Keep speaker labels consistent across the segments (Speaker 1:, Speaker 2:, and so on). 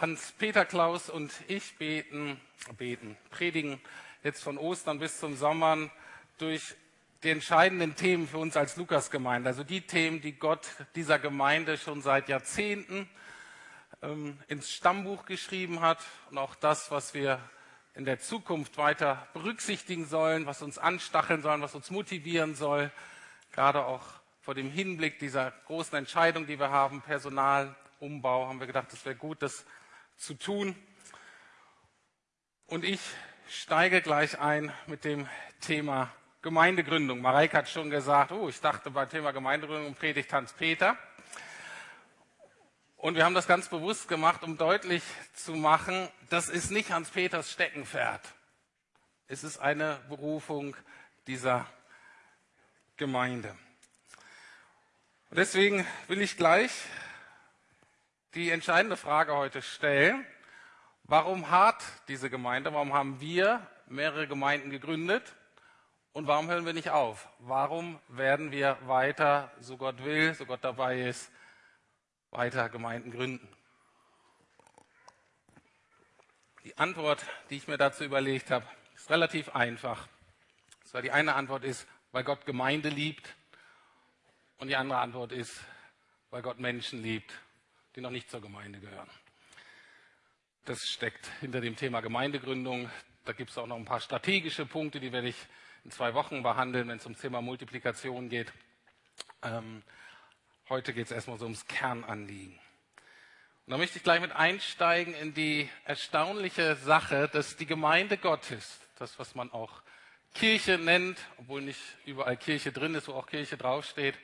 Speaker 1: Hans-Peter Klaus und ich beten, beten, predigen jetzt von Ostern bis zum Sommer durch die entscheidenden Themen für uns als Lukas-Gemeinde. Also die Themen, die Gott dieser Gemeinde schon seit Jahrzehnten ähm, ins Stammbuch geschrieben hat und auch das, was wir in der Zukunft weiter berücksichtigen sollen, was uns anstacheln sollen, was uns motivieren soll, gerade auch vor dem Hinblick dieser großen Entscheidung, die wir haben, Personalumbau, haben wir gedacht, es wäre gut, das zu tun. Und ich steige gleich ein mit dem Thema Gemeindegründung. Mareike hat schon gesagt, oh, ich dachte beim Thema Gemeindegründung predigt Hans-Peter. Und wir haben das ganz bewusst gemacht, um deutlich zu machen, das ist nicht Hans-Peters Steckenpferd. Es ist eine Berufung dieser Gemeinde. Und deswegen will ich gleich die entscheidende Frage heute stellen. Warum hat diese Gemeinde, warum haben wir mehrere Gemeinden gegründet und warum hören wir nicht auf? Warum werden wir weiter, so Gott will, so Gott dabei ist, weiter Gemeinden gründen? Die Antwort, die ich mir dazu überlegt habe, ist relativ einfach. Zwar die eine Antwort ist, weil Gott Gemeinde liebt und die andere Antwort ist, weil Gott Menschen liebt, die noch nicht zur Gemeinde gehören. Das steckt hinter dem Thema Gemeindegründung. Da gibt es auch noch ein paar strategische Punkte, die werde ich in zwei Wochen behandeln, wenn es ums Thema Multiplikation geht. Ähm, Heute geht es erstmal so ums Kernanliegen. Und da möchte ich gleich mit einsteigen in die erstaunliche Sache, dass die Gemeinde Gottes, das was man auch Kirche nennt, obwohl nicht überall Kirche drin ist, wo auch Kirche draufsteht,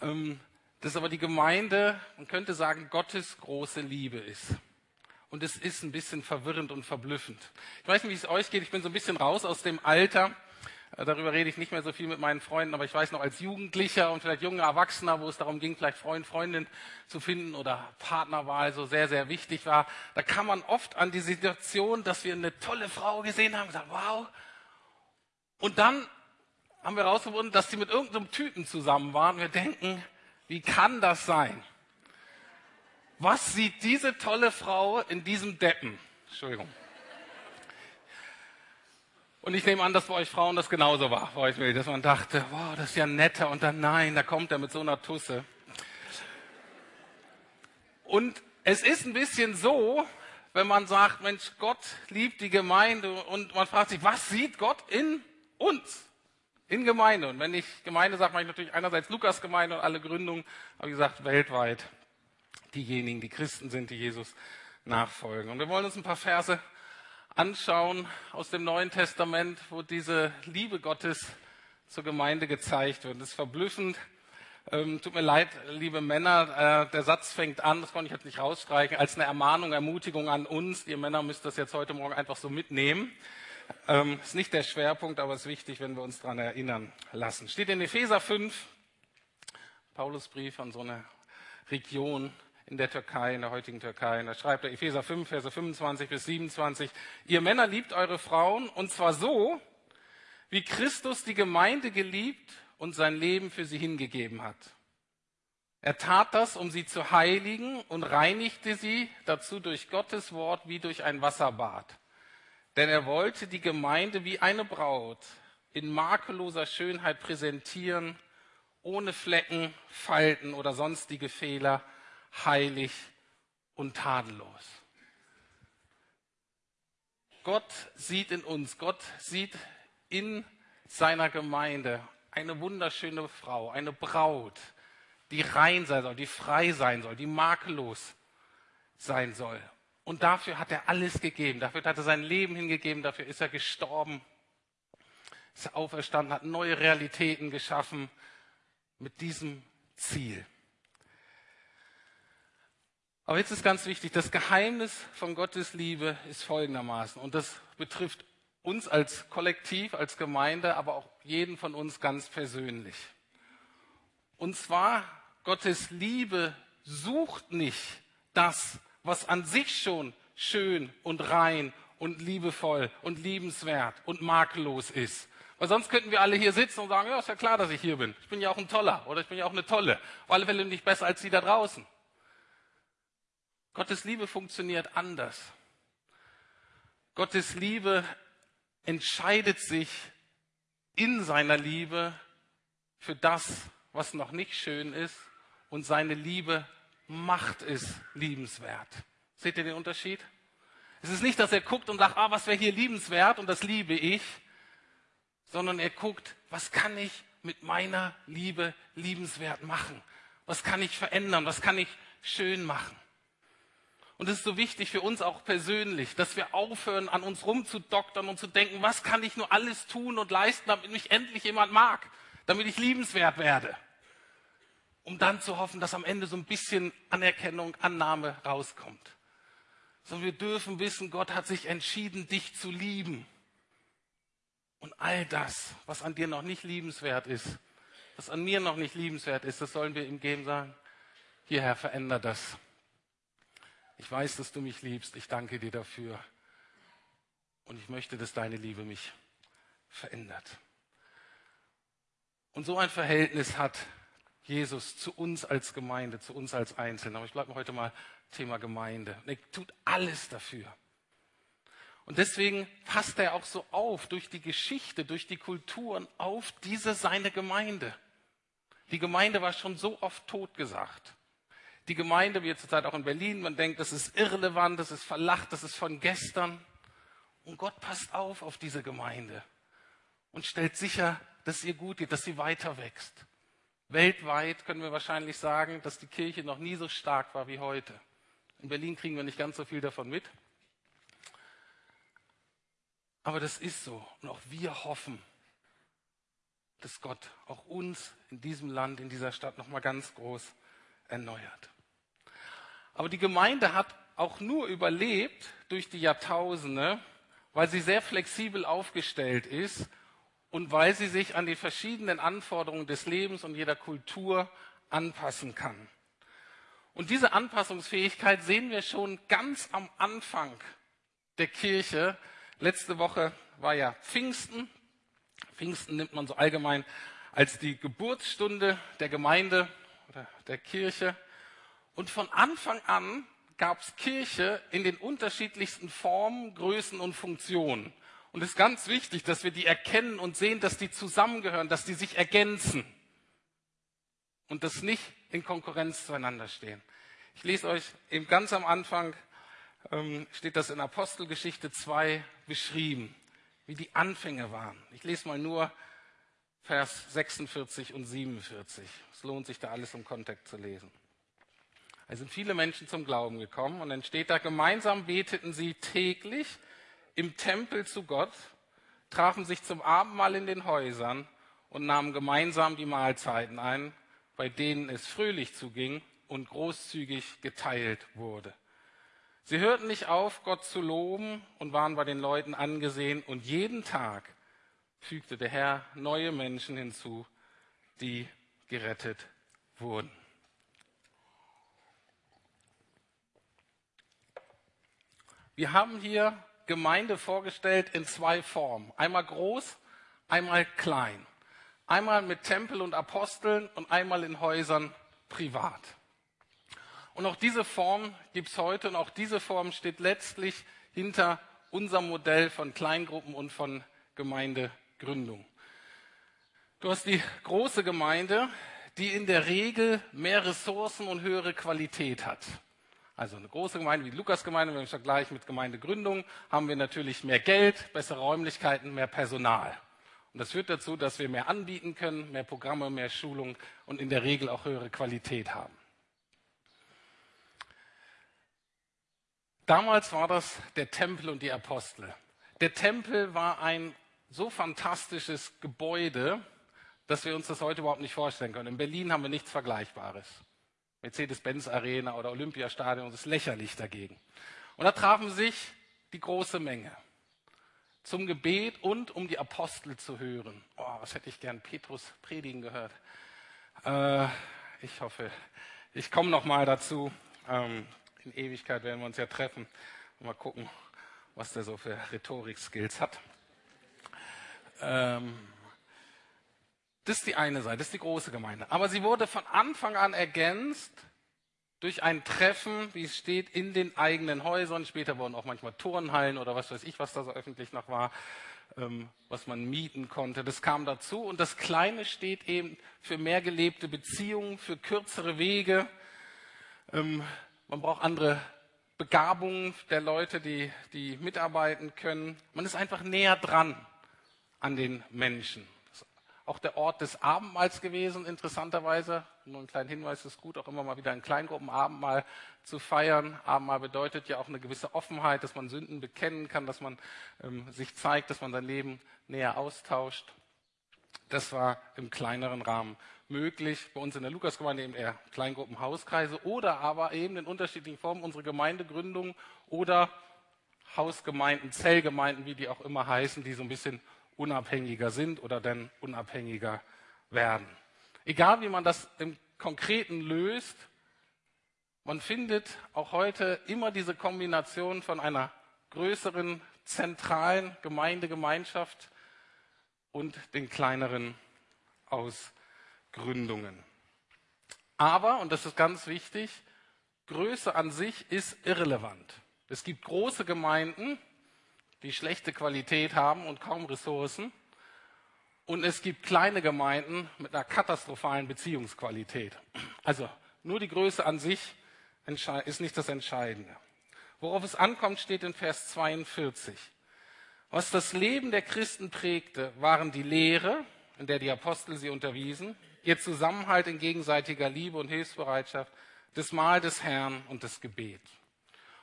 Speaker 1: ähm, dass aber die Gemeinde, man könnte sagen, Gottes große Liebe ist. Und es ist ein bisschen verwirrend und verblüffend. Ich weiß nicht, wie es euch geht. Ich bin so ein bisschen raus aus dem Alter, äh, darüber rede ich nicht mehr so viel mit meinen Freunden, aber ich weiß noch als Jugendlicher und vielleicht junger Erwachsener, wo es darum ging, vielleicht Freund, Freundin zu finden oder Partnerwahl so sehr, sehr wichtig war. Da kam man oft an die Situation, dass wir eine tolle Frau gesehen haben und gesagt, wow. Und dann haben wir herausgefunden, dass sie mit irgendeinem Typen zusammen waren. Wir denken, wie kann das sein? Was sieht diese tolle Frau in diesem Deppen? Entschuldigung. Und ich nehme an, dass bei euch Frauen das genauso war, dass man dachte, wow, das ist ja netter und dann nein, da kommt er mit so einer Tusse. Und es ist ein bisschen so, wenn man sagt, Mensch, Gott liebt die Gemeinde und man fragt sich, was sieht Gott in uns? In Gemeinde. Und wenn ich Gemeinde sage, meine ich natürlich einerseits Lukas Gemeinde und alle Gründungen, habe ich gesagt, weltweit diejenigen, die Christen sind, die Jesus nachfolgen. Und wir wollen uns ein paar Verse anschauen aus dem Neuen Testament, wo diese Liebe Gottes zur Gemeinde gezeigt wird. Das ist verblüffend. Ähm, tut mir leid, liebe Männer, äh, der Satz fängt an, das konnte ich jetzt nicht rausstreichen, als eine Ermahnung, Ermutigung an uns. Ihr Männer müsst das jetzt heute Morgen einfach so mitnehmen. Ähm, ist nicht der Schwerpunkt, aber ist wichtig, wenn wir uns daran erinnern lassen. Steht in Epheser 5, Paulusbrief an so eine Region, in der Türkei, in der heutigen Türkei. Und da schreibt er Epheser 5, Verse 25 bis 27, ihr Männer liebt eure Frauen und zwar so, wie Christus die Gemeinde geliebt und sein Leben für sie hingegeben hat. Er tat das, um sie zu heiligen und reinigte sie dazu durch Gottes Wort wie durch ein Wasserbad. Denn er wollte die Gemeinde wie eine Braut in makelloser Schönheit präsentieren, ohne Flecken, Falten oder sonstige Fehler, heilig und tadellos. Gott sieht in uns, Gott sieht in seiner Gemeinde eine wunderschöne Frau, eine Braut, die rein sein soll, die frei sein soll, die makellos sein soll. Und dafür hat er alles gegeben, dafür hat er sein Leben hingegeben, dafür ist er gestorben, ist er auferstanden, hat neue Realitäten geschaffen mit diesem Ziel. Aber jetzt ist ganz wichtig, das Geheimnis von Gottes Liebe ist folgendermaßen. Und das betrifft uns als Kollektiv, als Gemeinde, aber auch jeden von uns ganz persönlich. Und zwar, Gottes Liebe sucht nicht das, was an sich schon schön und rein und liebevoll und liebenswert und makellos ist. Weil sonst könnten wir alle hier sitzen und sagen, ja, ist ja klar, dass ich hier bin. Ich bin ja auch ein Toller oder ich bin ja auch eine Tolle. Auf alle Fälle nicht besser als die da draußen. Gottes Liebe funktioniert anders. Gottes Liebe entscheidet sich in seiner Liebe für das, was noch nicht schön ist, und seine Liebe macht es liebenswert. Seht ihr den Unterschied? Es ist nicht, dass er guckt und sagt, ah, was wäre hier liebenswert und das liebe ich, sondern er guckt, was kann ich mit meiner Liebe liebenswert machen? Was kann ich verändern? Was kann ich schön machen? Und es ist so wichtig für uns auch persönlich, dass wir aufhören, an uns rumzudoktern und zu denken, was kann ich nur alles tun und leisten, damit mich endlich jemand mag, damit ich liebenswert werde. Um dann zu hoffen, dass am Ende so ein bisschen Anerkennung, Annahme rauskommt. Sondern wir dürfen wissen, Gott hat sich entschieden, dich zu lieben. Und all das, was an dir noch nicht liebenswert ist, was an mir noch nicht liebenswert ist, das sollen wir ihm geben, sagen, hierher veränder das. Ich weiß, dass du mich liebst. Ich danke dir dafür. Und ich möchte, dass deine Liebe mich verändert. Und so ein Verhältnis hat Jesus zu uns als Gemeinde, zu uns als Einzelne. Aber ich bleibe heute mal Thema Gemeinde. Und er tut alles dafür. Und deswegen passt er auch so auf durch die Geschichte, durch die Kulturen auf diese seine Gemeinde. Die Gemeinde war schon so oft totgesagt. Die Gemeinde, wie zurzeit auch in Berlin, man denkt, das ist irrelevant, das ist verlacht, das ist von gestern. Und Gott passt auf auf diese Gemeinde und stellt sicher, dass ihr gut geht, dass sie weiter wächst. Weltweit können wir wahrscheinlich sagen, dass die Kirche noch nie so stark war wie heute. In Berlin kriegen wir nicht ganz so viel davon mit. Aber das ist so. Und auch wir hoffen, dass Gott auch uns in diesem Land, in dieser Stadt nochmal ganz groß erneuert. Aber die Gemeinde hat auch nur überlebt durch die Jahrtausende, weil sie sehr flexibel aufgestellt ist und weil sie sich an die verschiedenen Anforderungen des Lebens und jeder Kultur anpassen kann. Und diese Anpassungsfähigkeit sehen wir schon ganz am Anfang der Kirche. Letzte Woche war ja Pfingsten. Pfingsten nimmt man so allgemein als die Geburtsstunde der Gemeinde oder der Kirche. Und von Anfang an gab es Kirche in den unterschiedlichsten Formen, Größen und Funktionen. Und es ist ganz wichtig, dass wir die erkennen und sehen, dass die zusammengehören, dass die sich ergänzen und das nicht in Konkurrenz zueinander stehen. Ich lese euch eben ganz am Anfang, ähm, steht das in Apostelgeschichte 2 beschrieben, wie die Anfänge waren. Ich lese mal nur Vers 46 und 47. Es lohnt sich da alles im Kontext zu lesen. Es sind viele Menschen zum Glauben gekommen und dann steht da, gemeinsam beteten sie täglich im Tempel zu Gott, trafen sich zum Abendmahl in den Häusern und nahmen gemeinsam die Mahlzeiten ein, bei denen es fröhlich zuging und großzügig geteilt wurde. Sie hörten nicht auf, Gott zu loben und waren bei den Leuten angesehen und jeden Tag fügte der Herr neue Menschen hinzu, die gerettet wurden. Wir haben hier Gemeinde vorgestellt in zwei Formen. Einmal groß, einmal klein. Einmal mit Tempel und Aposteln und einmal in Häusern privat. Und auch diese Form gibt es heute und auch diese Form steht letztlich hinter unserem Modell von Kleingruppen und von Gemeindegründung. Du hast die große Gemeinde, die in der Regel mehr Ressourcen und höhere Qualität hat. Also eine große Gemeinde wie die Lukas-Gemeinde, wenn wir vergleichen mit Gemeindegründung, haben wir natürlich mehr Geld, bessere Räumlichkeiten, mehr Personal. Und das führt dazu, dass wir mehr anbieten können, mehr Programme, mehr Schulung und in der Regel auch höhere Qualität haben. Damals war das der Tempel und die Apostel. Der Tempel war ein so fantastisches Gebäude, dass wir uns das heute überhaupt nicht vorstellen können. In Berlin haben wir nichts Vergleichbares. Mercedes-Benz Arena oder Olympiastadion, das ist lächerlich dagegen. Und da trafen sich die große Menge zum Gebet und um die Apostel zu hören. Oh, was hätte ich gern Petrus predigen gehört. Äh, ich hoffe, ich komme noch mal dazu. Ähm, in Ewigkeit werden wir uns ja treffen und mal gucken, was der so für Rhetorik-Skills hat. Ähm, das ist die eine Seite, das ist die große Gemeinde. Aber sie wurde von Anfang an ergänzt durch ein Treffen, wie es steht, in den eigenen Häusern. Später wurden auch manchmal Turnhallen oder was weiß ich, was da so öffentlich noch war, ähm, was man mieten konnte. Das kam dazu. Und das Kleine steht eben für mehr gelebte Beziehungen, für kürzere Wege. Ähm, man braucht andere Begabungen der Leute, die, die mitarbeiten können. Man ist einfach näher dran an den Menschen. Auch der Ort des Abendmahls gewesen, interessanterweise. Nur ein kleiner Hinweis ist gut, auch immer mal wieder in Kleingruppen Abendmahl zu feiern. Abendmahl bedeutet ja auch eine gewisse Offenheit, dass man Sünden bekennen kann, dass man ähm, sich zeigt, dass man sein Leben näher austauscht. Das war im kleineren Rahmen möglich. Bei uns in der Lukasgemeinde eben eher Kleingruppen, Hauskreise oder aber eben in unterschiedlichen Formen unsere Gemeindegründung oder Hausgemeinden, Zellgemeinden, wie die auch immer heißen, die so ein bisschen unabhängiger sind oder dann unabhängiger werden. Egal wie man das im Konkreten löst, man findet auch heute immer diese Kombination von einer größeren zentralen Gemeindegemeinschaft und den kleineren Ausgründungen. Aber, und das ist ganz wichtig, Größe an sich ist irrelevant. Es gibt große Gemeinden, die schlechte Qualität haben und kaum Ressourcen. Und es gibt kleine Gemeinden mit einer katastrophalen Beziehungsqualität. Also nur die Größe an sich ist nicht das Entscheidende. Worauf es ankommt, steht in Vers 42. Was das Leben der Christen prägte, waren die Lehre, in der die Apostel sie unterwiesen, ihr Zusammenhalt in gegenseitiger Liebe und Hilfsbereitschaft, das Mahl des Herrn und das Gebet.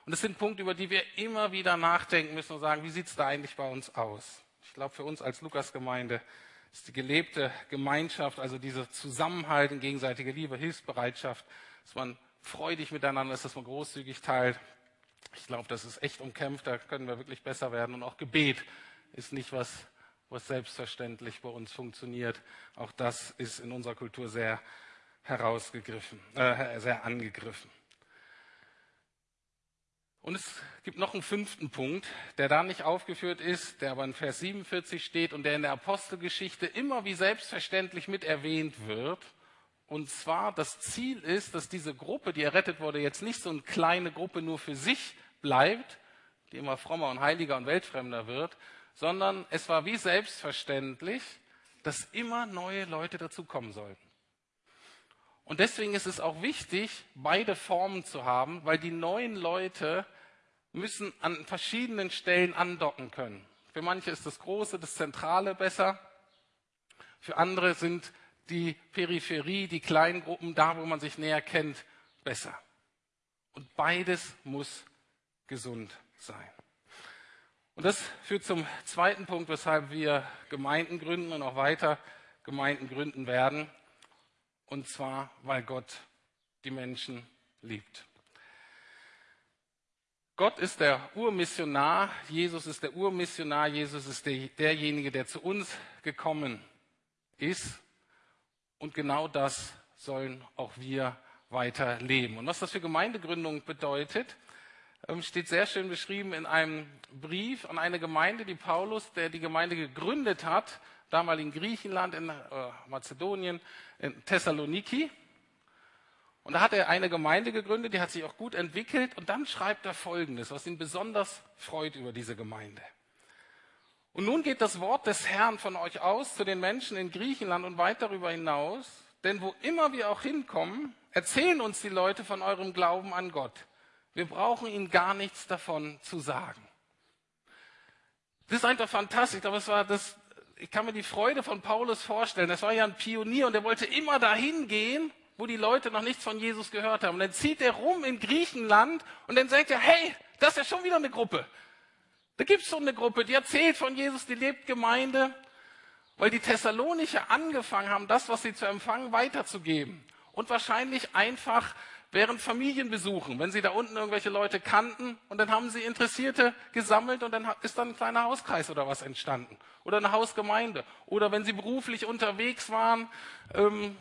Speaker 1: Und das sind Punkte, über die wir immer wieder nachdenken müssen und sagen, wie sieht es da eigentlich bei uns aus? Ich glaube, für uns als Lukasgemeinde ist die gelebte Gemeinschaft, also dieser Zusammenhalt in gegenseitiger Liebe, Hilfsbereitschaft, dass man freudig miteinander ist, dass man großzügig teilt, ich glaube, das ist echt umkämpft, da können wir wirklich besser werden. Und auch Gebet ist nicht was, was selbstverständlich bei uns funktioniert. Auch das ist in unserer Kultur sehr herausgegriffen, äh, sehr angegriffen. Und es gibt noch einen fünften Punkt, der da nicht aufgeführt ist, der aber in Vers 47 steht und der in der Apostelgeschichte immer wie selbstverständlich mit erwähnt wird. Und zwar das Ziel ist, dass diese Gruppe, die errettet wurde, jetzt nicht so eine kleine Gruppe nur für sich bleibt, die immer frommer und heiliger und weltfremder wird, sondern es war wie selbstverständlich, dass immer neue Leute dazukommen sollten. Und deswegen ist es auch wichtig, beide Formen zu haben, weil die neuen Leute müssen an verschiedenen Stellen andocken können. Für manche ist das Große, das Zentrale besser. Für andere sind die Peripherie, die kleinen Gruppen, da wo man sich näher kennt, besser. Und beides muss gesund sein. Und das führt zum zweiten Punkt, weshalb wir Gemeinden gründen und auch weiter Gemeinden gründen werden. Und zwar, weil Gott die Menschen liebt. Gott ist der Urmissionar, Jesus ist der Urmissionar, Jesus ist der, derjenige, der zu uns gekommen ist und genau das sollen auch wir weiter leben. Und was das für Gemeindegründung bedeutet, ähm, steht sehr schön beschrieben in einem Brief an eine Gemeinde, die Paulus, der die Gemeinde gegründet hat, damals in Griechenland, in äh, Mazedonien, in Thessaloniki. Und da hat er eine Gemeinde gegründet, die hat sich auch gut entwickelt. Und dann schreibt er Folgendes, was ihn besonders freut über diese Gemeinde. Und nun geht das Wort des Herrn von euch aus zu den Menschen in Griechenland und weit darüber hinaus, denn wo immer wir auch hinkommen, erzählen uns die Leute von eurem Glauben an Gott. Wir brauchen ihnen gar nichts davon zu sagen. Das ist einfach fantastisch, aber es war das, ich kann mir die Freude von Paulus vorstellen. Das war ja ein Pionier und er wollte immer dahin gehen, wo die Leute noch nichts von Jesus gehört haben. Und dann zieht er rum in Griechenland und dann sagt er, hey, das ist ja schon wieder eine Gruppe. Da gibt es so eine Gruppe, die erzählt von Jesus, die lebt Gemeinde, weil die Thessalonicher angefangen haben, das, was sie zu empfangen, weiterzugeben. Und wahrscheinlich einfach während Familienbesuchen, wenn sie da unten irgendwelche Leute kannten und dann haben sie Interessierte gesammelt und dann ist dann ein kleiner Hauskreis oder was entstanden. Oder eine Hausgemeinde. Oder wenn sie beruflich unterwegs waren, ähm,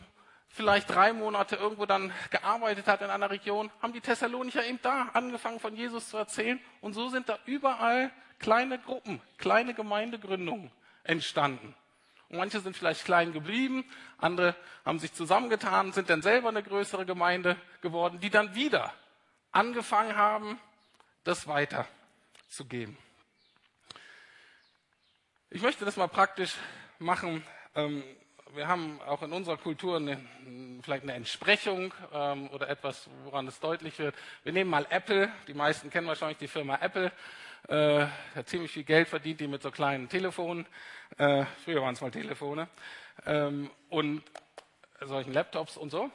Speaker 1: vielleicht drei Monate irgendwo dann gearbeitet hat in einer Region, haben die Thessalonicher eben da angefangen von Jesus zu erzählen. Und so sind da überall kleine Gruppen, kleine Gemeindegründungen entstanden. Manche sind vielleicht klein geblieben, andere haben sich zusammengetan, sind dann selber eine größere Gemeinde geworden, die dann wieder angefangen haben, das weiterzugeben. Ich möchte das mal praktisch machen. Ähm, wir haben auch in unserer Kultur eine, vielleicht eine Entsprechung ähm, oder etwas, woran es deutlich wird. Wir nehmen mal Apple. Die meisten kennen wahrscheinlich die Firma Apple. Äh, hat ziemlich viel Geld verdient, die mit so kleinen Telefonen. Äh, früher waren es mal Telefone. Ähm, und solchen Laptops und so.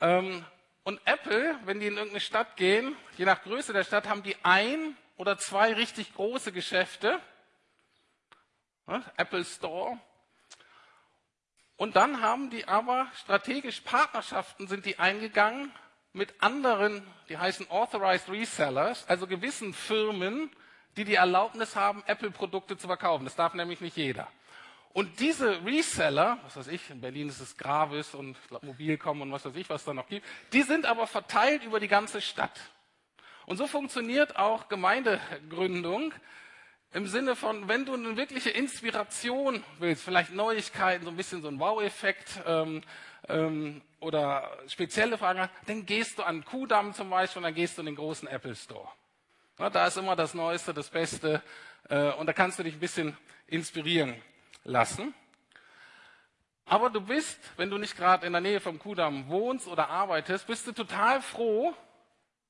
Speaker 1: Ähm, und Apple, wenn die in irgendeine Stadt gehen, je nach Größe der Stadt, haben die ein oder zwei richtig große Geschäfte Apple Store. Und dann haben die aber strategisch Partnerschaften sind die eingegangen mit anderen, die heißen Authorized Resellers, also gewissen Firmen, die die Erlaubnis haben, Apple-Produkte zu verkaufen. Das darf nämlich nicht jeder. Und diese Reseller, was weiß ich, in Berlin ist es Gravis und Mobilcom und was weiß ich, was da noch gibt, die sind aber verteilt über die ganze Stadt. Und so funktioniert auch Gemeindegründung. Im Sinne von, wenn du eine wirkliche Inspiration willst, vielleicht Neuigkeiten, so ein bisschen so ein Wow-Effekt ähm, ähm, oder spezielle Fragen, dann gehst du an Kudamm zum Beispiel und dann gehst du in den großen Apple Store. Da ist immer das Neueste, das Beste äh, und da kannst du dich ein bisschen inspirieren lassen. Aber du bist, wenn du nicht gerade in der Nähe vom Kudamm wohnst oder arbeitest, bist du total froh,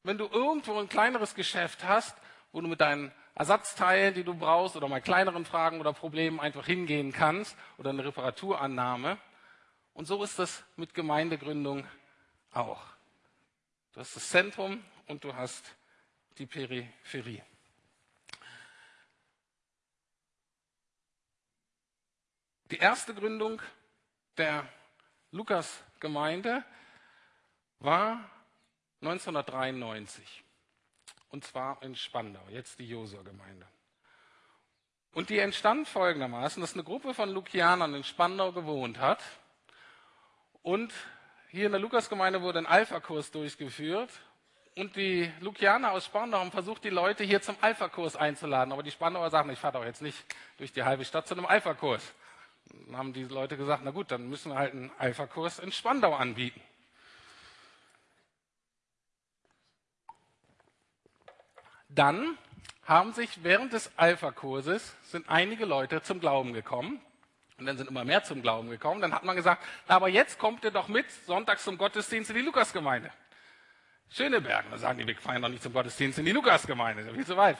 Speaker 1: wenn du irgendwo ein kleineres Geschäft hast, wo du mit deinen Ersatzteilen, die du brauchst oder mal kleineren Fragen oder Problemen einfach hingehen kannst oder eine Reparaturannahme. Und so ist das mit Gemeindegründung auch. Du hast das Zentrum und du hast die Peripherie. Die erste Gründung der Lukas-Gemeinde war 1993 und zwar in Spandau, jetzt die Josua-Gemeinde. Und die entstand folgendermaßen, dass eine Gruppe von Lukianern in Spandau gewohnt hat und hier in der Lukasgemeinde wurde ein Alpha-Kurs durchgeführt und die Lukianer aus Spandau haben versucht, die Leute hier zum Alpha-Kurs einzuladen. Aber die Spandauer sagen, ich fahre doch jetzt nicht durch die halbe Stadt zu einem Alpha-Kurs. Dann haben die Leute gesagt, na gut, dann müssen wir halt einen Alpha-Kurs in Spandau anbieten. Dann haben sich während des Alpha-Kurses sind einige Leute zum Glauben gekommen. Und dann sind immer mehr zum Glauben gekommen. Dann hat man gesagt, aber jetzt kommt ihr doch mit sonntags zum Gottesdienst in die Lukasgemeinde. Schöneberg. Da sagen die, wir fahren doch nicht zum Gottesdienst in die Lukasgemeinde. Ist viel zu weit.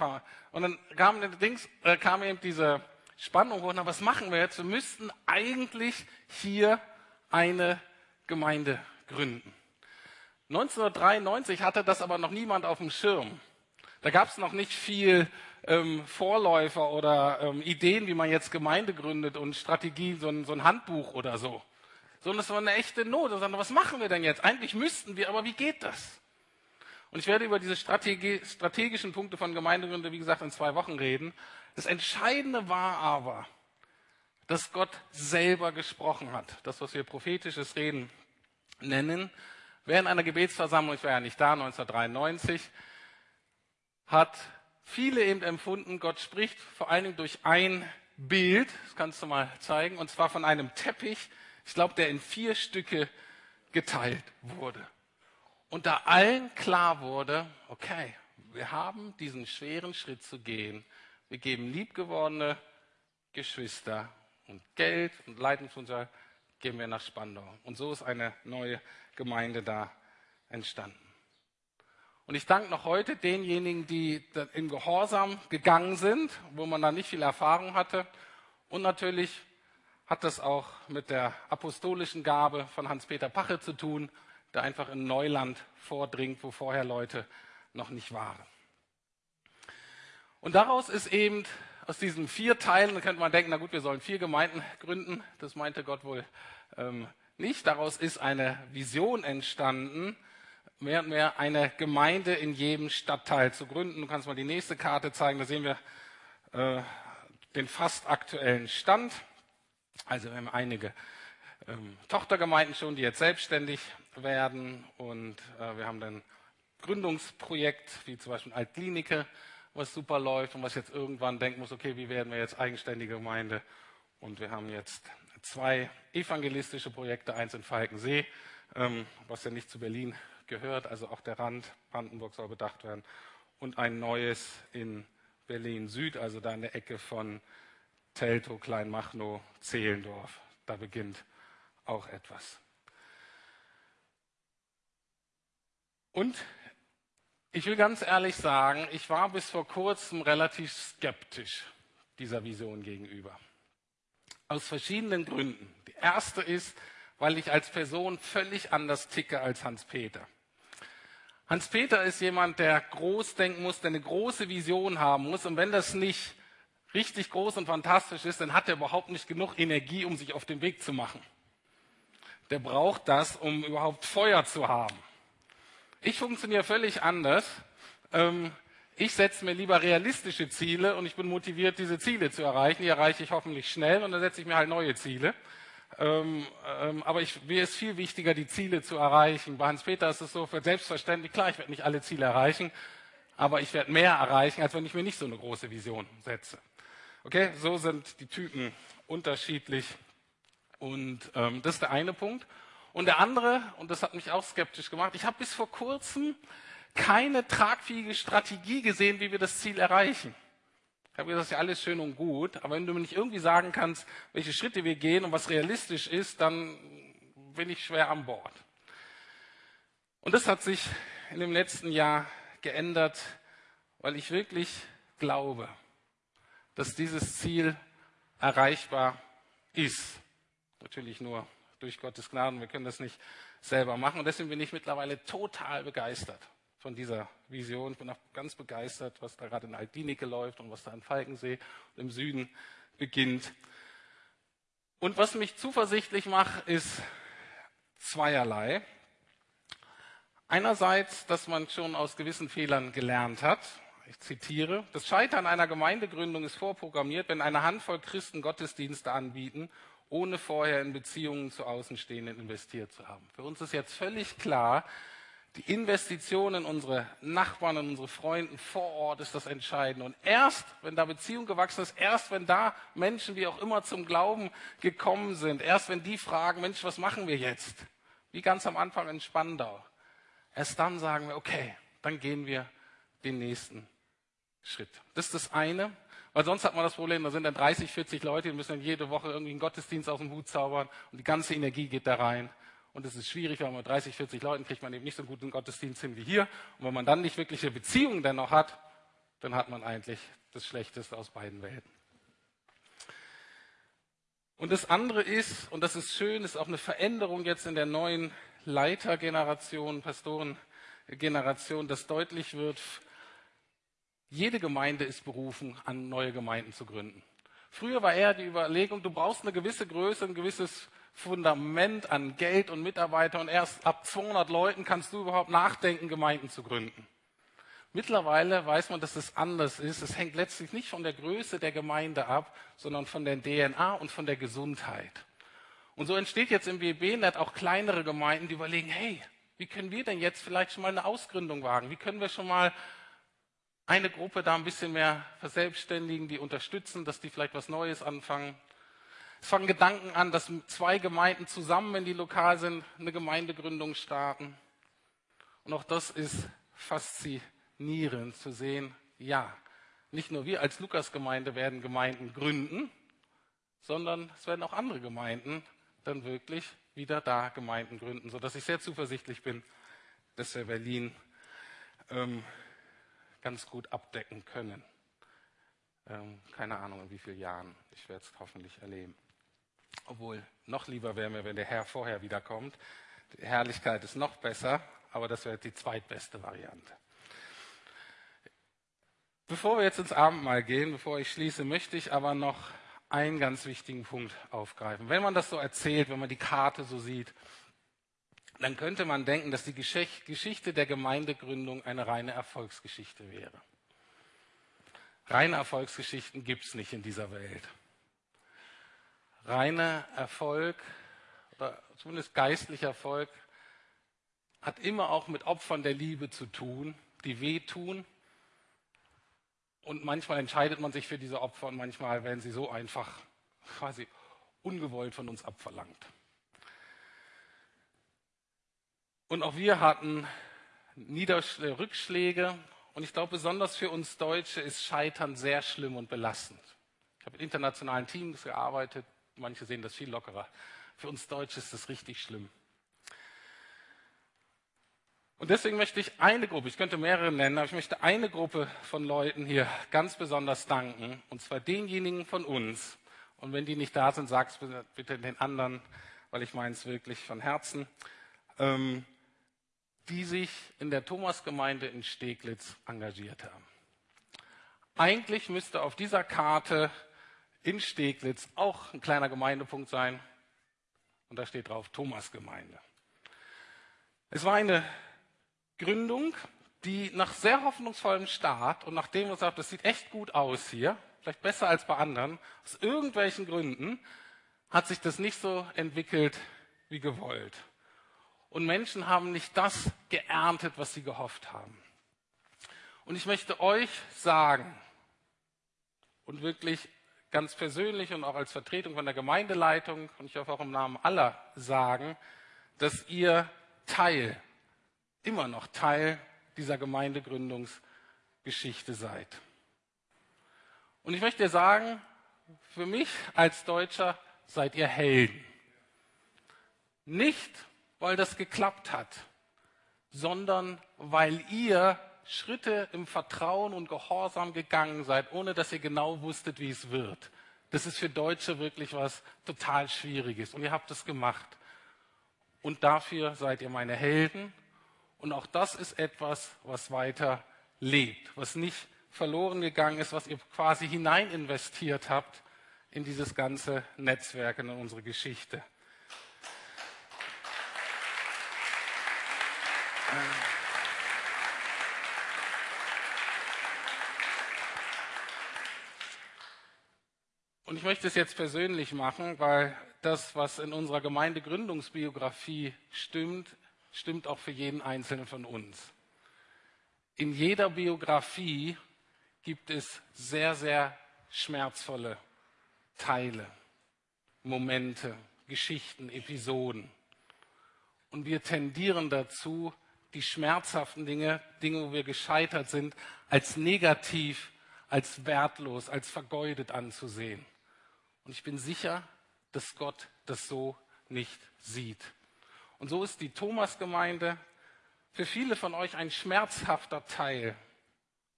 Speaker 1: Und dann kam, Dings, äh, kam eben diese Spannung hoch. Na, was machen wir jetzt? Wir müssten eigentlich hier eine Gemeinde gründen. 1993 hatte das aber noch niemand auf dem Schirm. Da gab es noch nicht viel ähm, Vorläufer oder ähm, Ideen, wie man jetzt Gemeinde gründet und Strategien, so ein, so ein Handbuch oder so. Sondern es war eine echte Not. Und was machen wir denn jetzt? Eigentlich müssten wir, aber wie geht das? Und ich werde über diese Strategie, strategischen Punkte von Gemeindegründe, wie gesagt, in zwei Wochen reden. Das Entscheidende war aber, dass Gott selber gesprochen hat. Das, was wir prophetisches Reden nennen. Während einer Gebetsversammlung, ich war ja nicht da, 1993, hat viele eben empfunden, Gott spricht vor allen Dingen durch ein Bild, das kannst du mal zeigen, und zwar von einem Teppich, ich glaube, der in vier Stücke geteilt wurde. Und da allen klar wurde, okay, wir haben diesen schweren Schritt zu gehen. Wir geben liebgewordene Geschwister und Geld und Leitungsfunktion, gehen wir nach Spandau. Und so ist eine neue Gemeinde da entstanden. Und ich danke noch heute denjenigen, die im Gehorsam gegangen sind, wo man da nicht viel Erfahrung hatte. Und natürlich hat das auch mit der apostolischen Gabe von Hans-Peter Pache zu tun, der einfach in Neuland vordringt, wo vorher Leute noch nicht waren. Und daraus ist eben aus diesen vier Teilen, da könnte man denken, na gut, wir sollen vier Gemeinden gründen. Das meinte Gott wohl ähm, nicht. Daraus ist eine Vision entstanden, mehr und mehr eine Gemeinde in jedem Stadtteil zu gründen. Du kannst mal die nächste Karte zeigen, da sehen wir äh, den fast aktuellen Stand. Also wir haben einige ähm, Tochtergemeinden schon, die jetzt selbstständig werden und äh, wir haben dann Gründungsprojekt, wie zum Beispiel Altklinike, was super läuft und was jetzt irgendwann denken muss, okay, wie werden wir jetzt eigenständige Gemeinde? Und wir haben jetzt zwei evangelistische Projekte, eins in Falkensee, ähm, was ja nicht zu Berlin gehört, also auch der Rand Brandenburg soll bedacht werden, und ein neues in Berlin Süd, also da in der Ecke von Teltow, Kleinmachnow, Zehlendorf. Da beginnt auch etwas. Und ich will ganz ehrlich sagen, ich war bis vor kurzem relativ skeptisch dieser Vision gegenüber. Aus verschiedenen Gründen. Die erste ist, weil ich als Person völlig anders ticke als Hans-Peter. Hans-Peter ist jemand, der groß denken muss, der eine große Vision haben muss. Und wenn das nicht richtig groß und fantastisch ist, dann hat er überhaupt nicht genug Energie, um sich auf den Weg zu machen. Der braucht das, um überhaupt Feuer zu haben. Ich funktioniere völlig anders. Ähm, ich setze mir lieber realistische Ziele und ich bin motiviert, diese Ziele zu erreichen. Die erreiche ich hoffentlich schnell und dann setze ich mir halt neue Ziele. Ähm, ähm, aber ich, mir ist viel wichtiger, die Ziele zu erreichen. Bei Hans-Peter ist es so für selbstverständlich, klar, ich werde nicht alle Ziele erreichen, aber ich werde mehr erreichen, als wenn ich mir nicht so eine große Vision setze. Okay, so sind die Typen unterschiedlich. Und ähm, das ist der eine Punkt. Und der andere, und das hat mich auch skeptisch gemacht, ich habe bis vor kurzem keine tragfähige Strategie gesehen, wie wir das Ziel erreichen. Ich habe gesagt, das ist ja alles schön und gut, aber wenn du mir nicht irgendwie sagen kannst, welche Schritte wir gehen und was realistisch ist, dann bin ich schwer an Bord. Und das hat sich in dem letzten Jahr geändert, weil ich wirklich glaube, dass dieses Ziel erreichbar ist. Natürlich nur durch Gottes Gnaden. Wir können das nicht selber machen. Und deswegen bin ich mittlerweile total begeistert von dieser Vision. Ich bin auch ganz begeistert, was da gerade in Altdinike läuft und was da in Falkensee und im Süden beginnt. Und was mich zuversichtlich macht, ist zweierlei. Einerseits, dass man schon aus gewissen Fehlern gelernt hat. Ich zitiere, das Scheitern einer Gemeindegründung ist vorprogrammiert, wenn eine Handvoll Christen Gottesdienste anbieten, ohne vorher in Beziehungen zu Außenstehenden investiert zu haben. Für uns ist jetzt völlig klar, die Investition in unsere Nachbarn, in unsere Freunde vor Ort ist das Entscheidende. Und erst, wenn da Beziehung gewachsen ist, erst wenn da Menschen wie auch immer zum Glauben gekommen sind, erst wenn die fragen, Mensch, was machen wir jetzt? Wie ganz am Anfang in Spandau. Erst dann sagen wir, okay, dann gehen wir den nächsten Schritt. Das ist das eine. Weil sonst hat man das Problem, da sind dann 30, 40 Leute, die müssen dann jede Woche irgendwie einen Gottesdienst aus dem Hut zaubern und die ganze Energie geht da rein. Und es ist schwierig, weil man 30, 40 Leuten kriegt man eben nicht so einen guten Gottesdienst hin wie hier. Und wenn man dann nicht wirkliche Beziehungen dennoch hat, dann hat man eigentlich das Schlechteste aus beiden Welten. Und das andere ist, und das ist schön, ist auch eine Veränderung jetzt in der neuen Leitergeneration, Pastorengeneration, dass deutlich wird, jede Gemeinde ist berufen, an neue Gemeinden zu gründen. Früher war eher die Überlegung, du brauchst eine gewisse Größe, ein gewisses Fundament an Geld und Mitarbeiter und erst ab 200 Leuten kannst du überhaupt nachdenken, Gemeinden zu gründen. Mittlerweile weiß man, dass es anders ist. Es hängt letztlich nicht von der Größe der Gemeinde ab, sondern von der DNA und von der Gesundheit. Und so entsteht jetzt im WB-Net auch kleinere Gemeinden, die überlegen, hey, wie können wir denn jetzt vielleicht schon mal eine Ausgründung wagen? Wie können wir schon mal eine Gruppe da ein bisschen mehr verselbstständigen, die unterstützen, dass die vielleicht was Neues anfangen? Es fangen Gedanken an, dass zwei Gemeinden zusammen, wenn die lokal sind, eine Gemeindegründung starten. Und auch das ist faszinierend zu sehen. Ja, nicht nur wir als Lukasgemeinde werden Gemeinden gründen, sondern es werden auch andere Gemeinden dann wirklich wieder da Gemeinden gründen, sodass ich sehr zuversichtlich bin, dass wir Berlin ähm, ganz gut abdecken können. Ähm, keine Ahnung, in wie vielen Jahren. Ich werde es hoffentlich erleben. Obwohl, noch lieber wäre mir, wenn der Herr vorher wiederkommt. Die Herrlichkeit ist noch besser, aber das wäre die zweitbeste Variante. Bevor wir jetzt ins Abendmahl gehen, bevor ich schließe, möchte ich aber noch einen ganz wichtigen Punkt aufgreifen. Wenn man das so erzählt, wenn man die Karte so sieht, dann könnte man denken, dass die Geschichte der Gemeindegründung eine reine Erfolgsgeschichte wäre. Reine Erfolgsgeschichten gibt es nicht in dieser Welt reiner Erfolg oder zumindest geistlicher Erfolg hat immer auch mit Opfern der Liebe zu tun, die wehtun. Und manchmal entscheidet man sich für diese Opfer und manchmal werden sie so einfach quasi ungewollt von uns abverlangt. Und auch wir hatten Niederschläge, äh, Rückschläge. Und ich glaube, besonders für uns Deutsche ist Scheitern sehr schlimm und belastend. Ich habe in internationalen Teams gearbeitet. Manche sehen das viel lockerer. Für uns Deutsche ist das richtig schlimm. Und deswegen möchte ich eine Gruppe, ich könnte mehrere nennen, aber ich möchte eine Gruppe von Leuten hier ganz besonders danken. Und zwar denjenigen von uns. Und wenn die nicht da sind, sag es bitte den anderen, weil ich meine es wirklich von Herzen. Ähm, die sich in der Thomasgemeinde in Steglitz engagiert haben. Eigentlich müsste auf dieser Karte in Steglitz auch ein kleiner Gemeindepunkt sein. Und da steht drauf Thomasgemeinde. Es war eine Gründung, die nach sehr hoffnungsvollem Start und nachdem man sagt, das sieht echt gut aus hier, vielleicht besser als bei anderen, aus irgendwelchen Gründen hat sich das nicht so entwickelt wie gewollt. Und Menschen haben nicht das geerntet, was sie gehofft haben. Und ich möchte euch sagen und wirklich ganz persönlich und auch als Vertretung von der Gemeindeleitung und ich hoffe auch im Namen aller sagen, dass ihr Teil, immer noch Teil dieser Gemeindegründungsgeschichte seid. Und ich möchte sagen, für mich als Deutscher seid ihr Helden. Nicht, weil das geklappt hat, sondern weil ihr Schritte im Vertrauen und Gehorsam gegangen seid, ohne dass ihr genau wusstet, wie es wird. Das ist für Deutsche wirklich was total Schwieriges. Und ihr habt es gemacht. Und dafür seid ihr meine Helden. Und auch das ist etwas, was weiter lebt, was nicht verloren gegangen ist, was ihr quasi hinein investiert habt in dieses ganze Netzwerk, in unsere Geschichte. Und ich möchte es jetzt persönlich machen, weil das, was in unserer Gemeindegründungsbiografie stimmt, stimmt auch für jeden Einzelnen von uns. In jeder Biografie gibt es sehr, sehr schmerzvolle Teile, Momente, Geschichten, Episoden. Und wir tendieren dazu, die schmerzhaften Dinge, Dinge, wo wir gescheitert sind, als negativ, als wertlos, als vergeudet anzusehen. Und ich bin sicher, dass Gott das so nicht sieht. Und so ist die Thomasgemeinde für viele von euch ein schmerzhafter Teil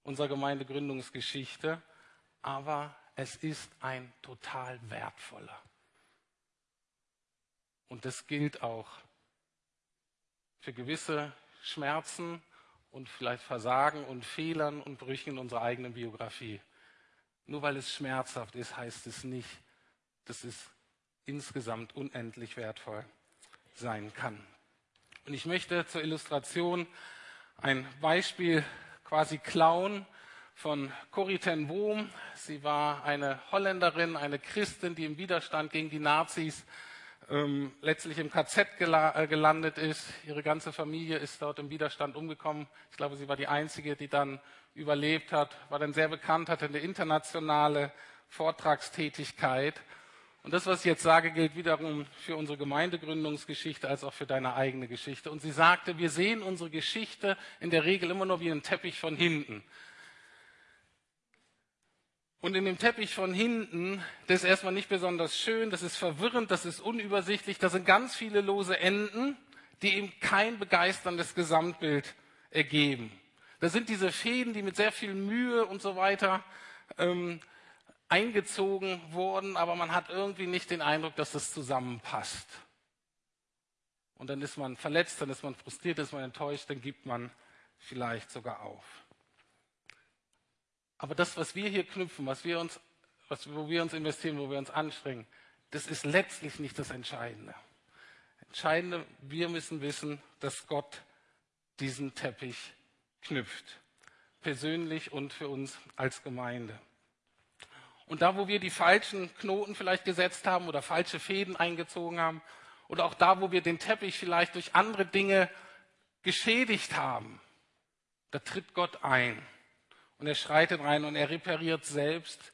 Speaker 1: unserer Gemeindegründungsgeschichte, aber es ist ein total wertvoller. Und das gilt auch für gewisse Schmerzen und vielleicht Versagen und Fehlern und Brüchen in unserer eigenen Biografie. Nur weil es schmerzhaft ist, heißt es nicht, dass es insgesamt unendlich wertvoll sein kann. Und ich möchte zur Illustration ein Beispiel quasi klauen von Corrie ten Boom. Sie war eine Holländerin, eine Christin, die im Widerstand gegen die Nazis ähm, letztlich im KZ äh, gelandet ist. Ihre ganze Familie ist dort im Widerstand umgekommen. Ich glaube, sie war die einzige, die dann überlebt hat, war dann sehr bekannt, hatte eine internationale Vortragstätigkeit. Und das, was ich jetzt sage, gilt wiederum für unsere Gemeindegründungsgeschichte als auch für deine eigene Geschichte. Und sie sagte, wir sehen unsere Geschichte in der Regel immer nur wie einen Teppich von hinten. Und in dem Teppich von hinten, das ist erstmal nicht besonders schön, das ist verwirrend, das ist unübersichtlich, da sind ganz viele lose Enden, die eben kein begeisterndes Gesamtbild ergeben. Da sind diese Fäden, die mit sehr viel Mühe und so weiter ähm, eingezogen wurden, aber man hat irgendwie nicht den Eindruck, dass das zusammenpasst. Und dann ist man verletzt, dann ist man frustriert, ist man enttäuscht, dann gibt man vielleicht sogar auf. Aber das, was wir hier knüpfen, was wir uns, was, wo wir uns investieren, wo wir uns anstrengen, das ist letztlich nicht das Entscheidende. Entscheidende, wir müssen wissen, dass Gott diesen Teppich knüpft. Persönlich und für uns als Gemeinde. Und da, wo wir die falschen Knoten vielleicht gesetzt haben oder falsche Fäden eingezogen haben, oder auch da, wo wir den Teppich vielleicht durch andere Dinge geschädigt haben, da tritt Gott ein. Und er schreitet rein und er repariert selbst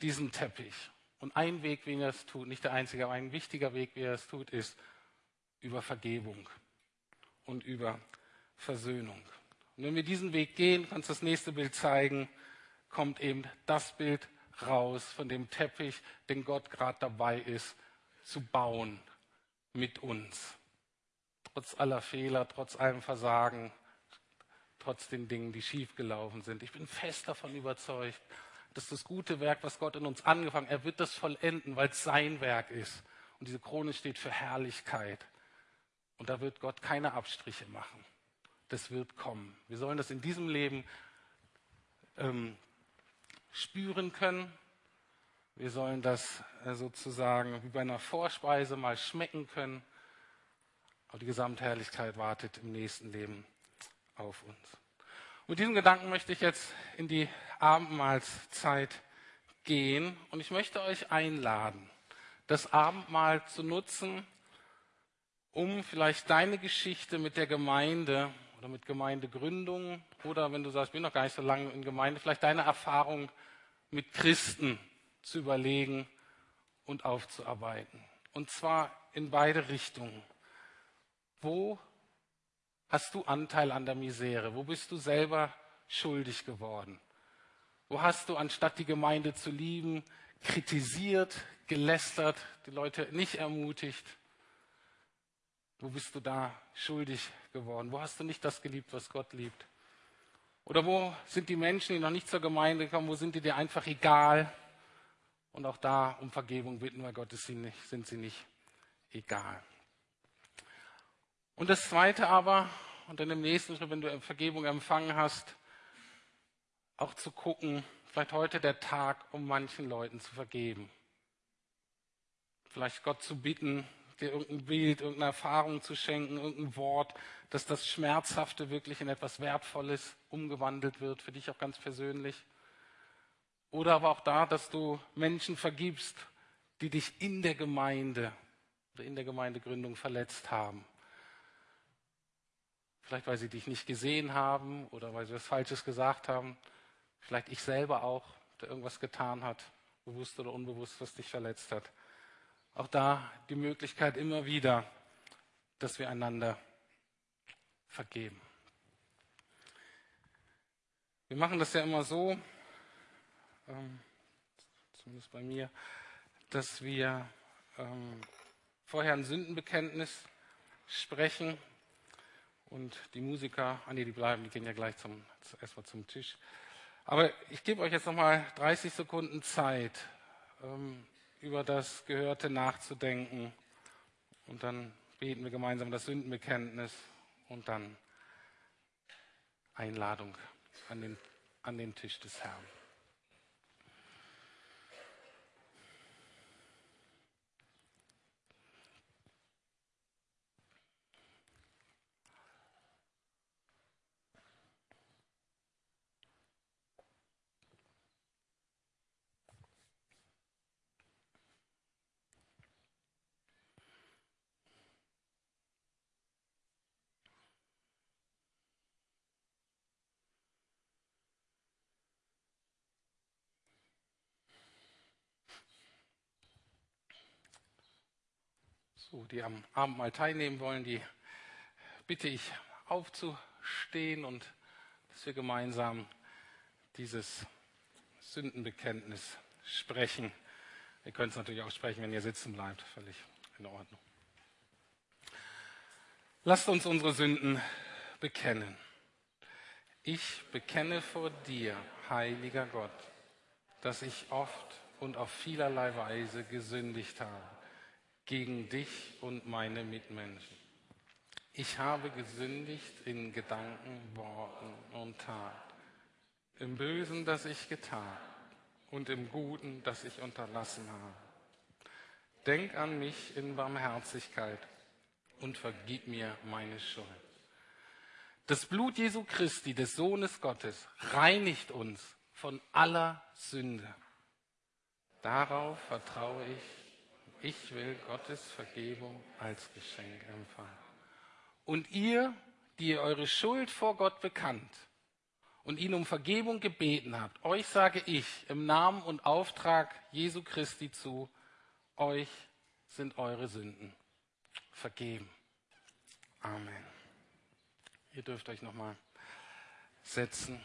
Speaker 1: diesen Teppich. Und ein Weg, wie er es tut, nicht der einzige, aber ein wichtiger Weg, wie er es tut, ist über Vergebung und über Versöhnung. Und wenn wir diesen Weg gehen, kannst du das nächste Bild zeigen, kommt eben das Bild raus von dem Teppich, den Gott gerade dabei ist zu bauen mit uns. Trotz aller Fehler, trotz allem Versagen, trotz den Dingen, die schiefgelaufen sind. Ich bin fest davon überzeugt, dass das gute Werk, was Gott in uns angefangen, er wird das vollenden, weil es sein Werk ist. Und diese Krone steht für Herrlichkeit. Und da wird Gott keine Abstriche machen. Das wird kommen. Wir sollen das in diesem Leben ähm, spüren können. Wir sollen das äh, sozusagen wie bei einer Vorspeise mal schmecken können. Aber die Gesamtherrlichkeit wartet im nächsten Leben auf uns. Mit diesem Gedanken möchte ich jetzt in die Abendmahlzeit gehen und ich möchte euch einladen, das Abendmahl zu nutzen, um vielleicht deine Geschichte mit der Gemeinde oder mit Gemeindegründung oder wenn du sagst, ich bin noch gar nicht so lange in Gemeinde, vielleicht deine Erfahrung mit Christen zu überlegen und aufzuarbeiten. Und zwar in beide Richtungen. Wo hast du Anteil an der Misere? Wo bist du selber schuldig geworden? Wo hast du, anstatt die Gemeinde zu lieben, kritisiert, gelästert, die Leute nicht ermutigt? Wo bist du da schuldig geworden? Wo hast du nicht das geliebt, was Gott liebt? Oder wo sind die Menschen, die noch nicht zur Gemeinde kommen, wo sind die dir einfach egal? Und auch da um Vergebung bitten, weil Gott ist sie nicht, sind sie nicht egal. Und das Zweite aber, und dann im nächsten Schritt, wenn du Vergebung empfangen hast, auch zu gucken, vielleicht heute der Tag, um manchen Leuten zu vergeben. Vielleicht Gott zu bitten, dir irgendein Bild, irgendeine Erfahrung zu schenken, irgendein Wort, dass das Schmerzhafte wirklich in etwas Wertvolles umgewandelt wird, für dich auch ganz persönlich. Oder aber auch da, dass du Menschen vergibst, die dich in der Gemeinde oder in der Gemeindegründung verletzt haben. Vielleicht, weil sie dich nicht gesehen haben oder weil sie was Falsches gesagt haben. Vielleicht ich selber auch, der irgendwas getan hat, bewusst oder unbewusst, was dich verletzt hat. Auch da die Möglichkeit immer wieder, dass wir einander vergeben. Wir machen das ja immer so, ähm, zumindest bei mir, dass wir ähm, vorher ein Sündenbekenntnis sprechen und die Musiker, ah nee, die bleiben, die gehen ja gleich zum, erstmal zum Tisch. Aber ich gebe euch jetzt nochmal 30 Sekunden Zeit, ähm, über das Gehörte nachzudenken. Und dann beten wir gemeinsam das Sündenbekenntnis und dann Einladung an den, an den Tisch des Herrn. So, die am Abendmahl teilnehmen wollen, die bitte ich aufzustehen und dass wir gemeinsam dieses Sündenbekenntnis sprechen. Ihr könnt es natürlich auch sprechen, wenn ihr sitzen bleibt. Völlig in Ordnung. Lasst uns unsere Sünden bekennen. Ich bekenne vor dir, heiliger Gott, dass ich oft und auf vielerlei Weise gesündigt habe gegen dich und meine Mitmenschen. Ich habe gesündigt in Gedanken, Worten und Tat, im Bösen, das ich getan und im Guten, das ich unterlassen habe. Denk an mich in Barmherzigkeit und vergib mir meine Schuld. Das Blut Jesu Christi, des Sohnes Gottes, reinigt uns von aller Sünde. Darauf vertraue ich ich will Gottes Vergebung als Geschenk empfangen. Und ihr, die ihr eure Schuld vor Gott bekannt und ihn um Vergebung gebeten habt, euch sage ich im Namen und Auftrag Jesu Christi zu, euch sind eure Sünden vergeben. Amen. Ihr dürft euch nochmal setzen.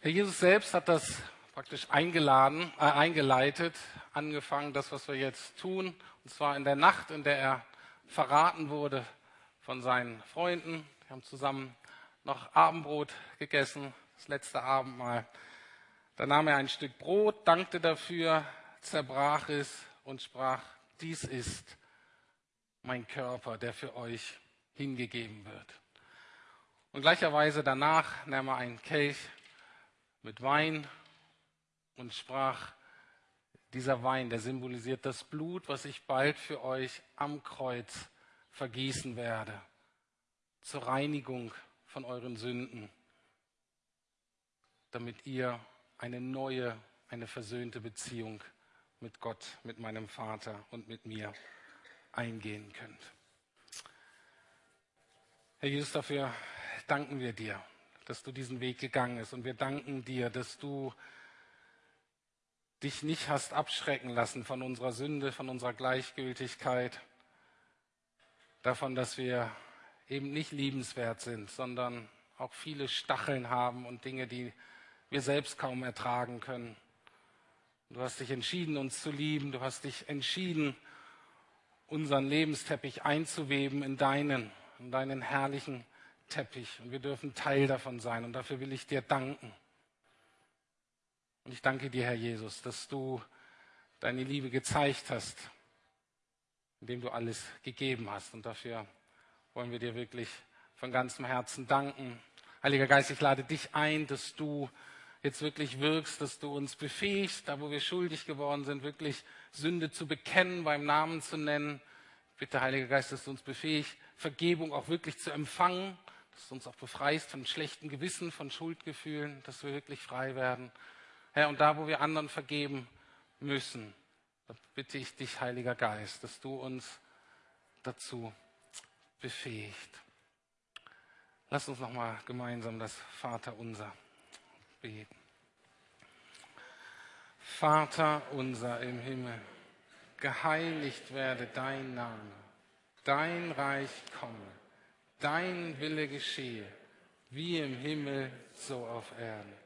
Speaker 1: Herr Jesus selbst hat das praktisch eingeladen, äh, eingeleitet, angefangen, das, was wir jetzt tun, und zwar in der Nacht, in der er verraten wurde von seinen Freunden. Wir haben zusammen noch Abendbrot gegessen, das letzte Abendmahl. Da nahm er ein Stück Brot, dankte dafür, zerbrach es und sprach, dies ist mein Körper, der für euch hingegeben wird. Und gleicherweise danach nahm er einen Kelch mit Wein und sprach, dieser Wein, der symbolisiert das Blut, was ich bald für euch am Kreuz vergießen werde, zur Reinigung von euren Sünden, damit ihr eine neue, eine versöhnte Beziehung mit Gott, mit meinem Vater und mit mir eingehen könnt. Herr Jesus, dafür danken wir dir, dass du diesen Weg gegangen bist. Und wir danken dir, dass du dich nicht hast abschrecken lassen von unserer Sünde, von unserer Gleichgültigkeit, davon, dass wir eben nicht liebenswert sind, sondern auch viele Stacheln haben und Dinge, die wir selbst kaum ertragen können. Du hast dich entschieden, uns zu lieben. Du hast dich entschieden, unseren Lebensteppich einzuweben in deinen, in deinen herrlichen Teppich. Und wir dürfen Teil davon sein. Und dafür will ich dir danken. Und ich danke dir, Herr Jesus, dass du deine Liebe gezeigt hast, indem du alles gegeben hast. Und dafür wollen wir dir wirklich von ganzem Herzen danken. Heiliger Geist, ich lade dich ein, dass du jetzt wirklich wirkst, dass du uns befähigst, da wo wir schuldig geworden sind, wirklich Sünde zu bekennen, beim Namen zu nennen. Bitte, Heiliger Geist, dass du uns befähigst, Vergebung auch wirklich zu empfangen, dass du uns auch befreist von schlechten Gewissen, von Schuldgefühlen, dass wir wirklich frei werden. Herr, und da, wo wir anderen vergeben müssen, da bitte ich dich, Heiliger Geist, dass du uns dazu befähigt. Lass uns nochmal gemeinsam das Vater unser beten. Vater unser im Himmel, geheiligt werde dein Name, dein Reich komme, dein Wille geschehe, wie im Himmel so auf Erden.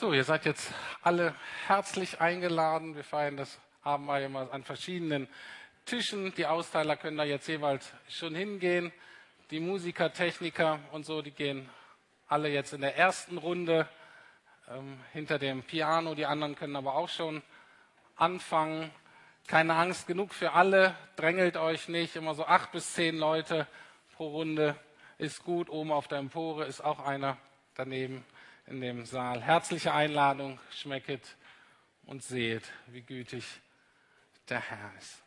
Speaker 1: So, ihr seid jetzt alle herzlich eingeladen. Wir feiern das Abendmahl immer an verschiedenen Tischen. Die Austeiler können da jetzt jeweils schon hingehen. Die Musiker, Techniker und so, die gehen alle jetzt in der ersten Runde ähm, hinter dem Piano. Die anderen können aber auch schon anfangen. Keine Angst, genug für alle. Drängelt euch nicht. Immer so acht bis zehn Leute pro Runde ist gut. Oben auf der Empore ist auch einer daneben in dem Saal. Herzliche Einladung, schmecket und seht, wie gütig der Herr ist.